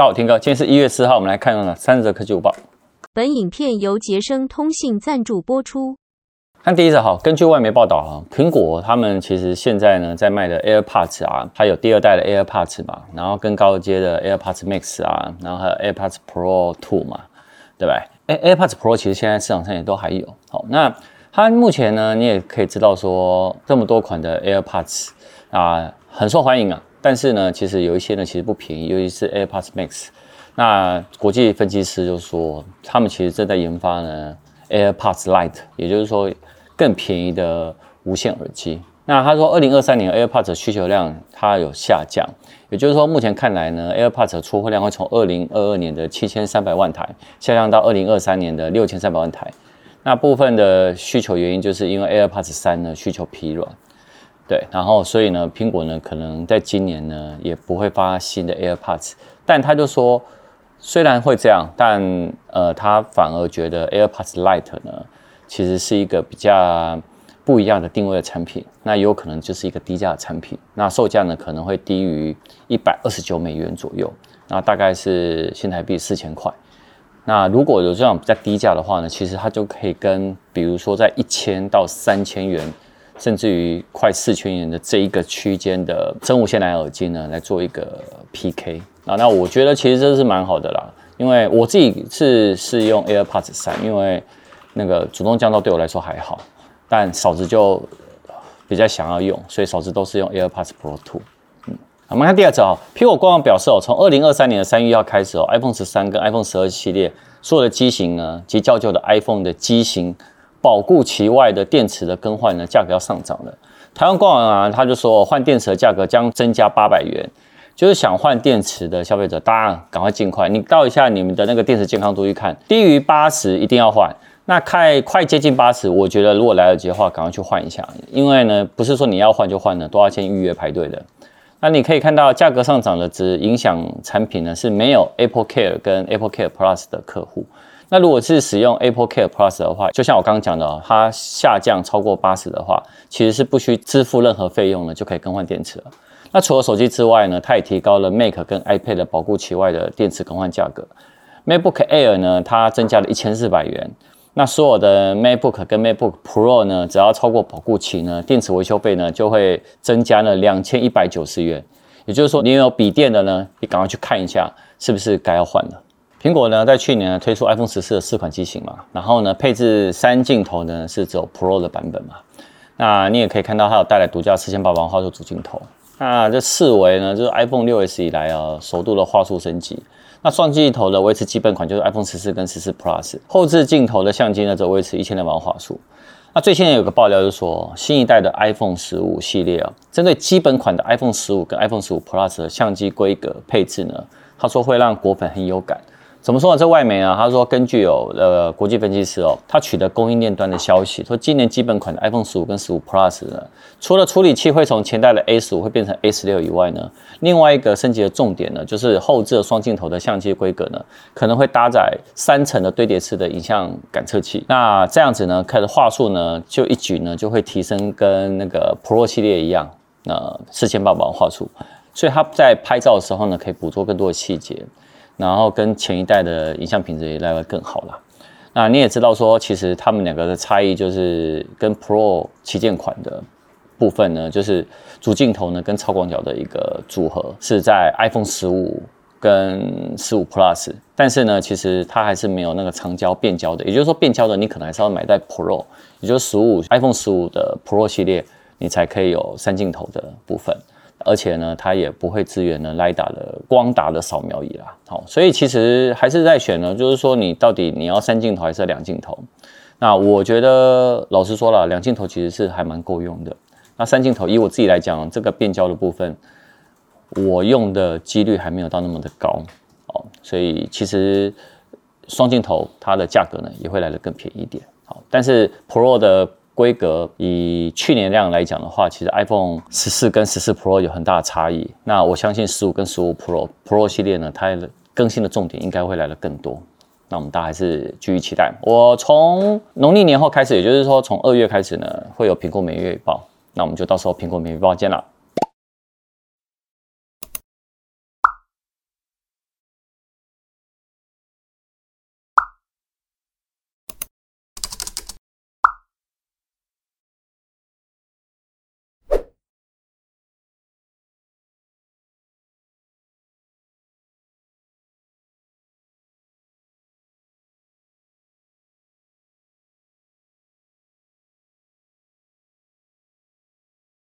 大家好，Tim 哥，今天是一月四号，我们来看三十则科技午报。本影片由杰生通信赞助播出。看第一则，哈，根据外媒报道哈，苹果他们其实现在呢在卖的 AirPods 啊，它有第二代的 AirPods 嘛，然后更高阶的 AirPods Max 啊，然后还有 AirPods Pro Two 嘛，对吧？哎，AirPods Pro 其实现在市场上也都还有。好，那它目前呢，你也可以知道说，这么多款的 AirPods 啊，很受欢迎啊，但是呢，其实有一些呢其实不便宜，尤其是 AirPods Max。那国际分析师就说，他们其实正在研发呢 AirPods Lite，也就是说。更便宜的无线耳机。那他说，二零二三年 AirPods 需求量它有下降，也就是说，目前看来呢，AirPods 的出货量会从二零二二年的七千三百万台下降到二零二三年的六千三百万台。那部分的需求原因就是因为 AirPods 三呢需求疲软，对，然后所以呢，苹果呢可能在今年呢也不会发新的 AirPods，但他就说，虽然会这样，但呃，他反而觉得 AirPods Lite 呢。其实是一个比较不一样的定位的产品，那有可能就是一个低价的产品，那售价呢可能会低于一百二十九美元左右，那大概是新台币四千块。那如果有这样比较低价的话呢，其实它就可以跟比如说在一千到三千元，甚至于快四千元的这一个区间的真无线蓝牙耳机呢来做一个 PK 啊，那我觉得其实这是蛮好的啦，因为我自己是是用 AirPods 三，因为。那个主动降噪对我来说还好，但嫂子就比较想要用，所以嫂子都是用 AirPods Pro 2。嗯，我们看第二则啊，苹果官网表示哦，从二零二三年的三月一号开始哦，iPhone 十三跟 iPhone 十二系列所有的机型呢，及较旧的 iPhone 的机型保固期外的电池的更换呢，价格要上涨了。台湾官网啊，他就说换电池的价格将增加八百元，就是想换电池的消费者，大家赶快尽快，你倒一下你们的那个电池健康度去看，低于八十一定要换。那快快接近八十，我觉得如果来得及的话，赶快去换一下，因为呢，不是说你要换就换的，都要先预约排队的。那你可以看到价格上涨的只影响产品呢是没有 Apple Care 跟 Apple Care Plus 的客户。那如果是使用 Apple Care Plus 的话，就像我刚刚讲的，它下降超过八十的话，其实是不需支付任何费用的，就可以更换电池了。那除了手机之外呢，它也提高了 Mac 跟 iPad 的保固期外的电池更换价格。MacBook Air 呢，它增加了一千四百元。那所有的 MacBook 跟 MacBook Pro 呢，只要超过保固期呢，电池维修费呢就会增加了两千一百九十元。也就是说，你有笔电的呢，你赶快去看一下，是不是该要换了。苹果呢，在去年呢推出 iPhone 十四的四款机型嘛，然后呢，配置三镜头呢是只有 Pro 的版本嘛。那你也可以看到它有带来独家四千八百万画素主镜头。那这四维呢，就是 iPhone 六 S 以来啊首度的画素升级。那双镜头的维持基本款就是 iPhone 十四跟十四 Plus，后置镜头的相机呢则维持一千两百万画素。那最新有个爆料就是说，新一代的 iPhone 十五系列啊，针对基本款的 iPhone 十五跟 iPhone 十五 Plus 的相机规格配置呢，他说会让果粉很有感。怎么说呢？这外媒啊，他说根据有呃国际分析师哦，他取得供应链端的消息，说今年基本款的 iPhone 十五跟十五 Plus 呢，除了处理器会从前代的 A 十五会变成 A 十六以外呢，另外一个升级的重点呢，就是后置双镜头的相机规格呢，可能会搭载三层的堆叠式的影像感测器。那这样子呢，看的画素呢，就一举呢就会提升跟那个 Pro 系列一样，呃，四千八百万画素，所以它在拍照的时候呢，可以捕捉更多的细节。然后跟前一代的影像品质也来得更好了。那你也知道说，其实他们两个的差异就是跟 Pro 旗舰款的部分呢，就是主镜头呢跟超广角的一个组合是在 iPhone 十五跟十五 Plus，但是呢，其实它还是没有那个长焦变焦的。也就是说，变焦的你可能还是要买在 Pro，也就是十五 iPhone 十五的 Pro 系列，你才可以有三镜头的部分。而且呢，它也不会支援呢，LIDA 的光达的扫描仪啦。好，所以其实还是在选呢，就是说你到底你要三镜头还是两镜头？那我觉得老实说了，两镜头其实是还蛮够用的。那三镜头以我自己来讲，这个变焦的部分，我用的几率还没有到那么的高哦。所以其实双镜头它的价格呢也会来得更便宜一点。好，但是 Pro 的。规格以去年量来讲的话，其实 iPhone 十四跟十四 Pro 有很大的差异。那我相信十五跟十五 Pro Pro 系列呢，它更新的重点应该会来的更多。那我们大家还是继续期待。我从农历年后开始，也就是说从二月开始呢，会有苹果每月预报。那我们就到时候苹果每月预报见了。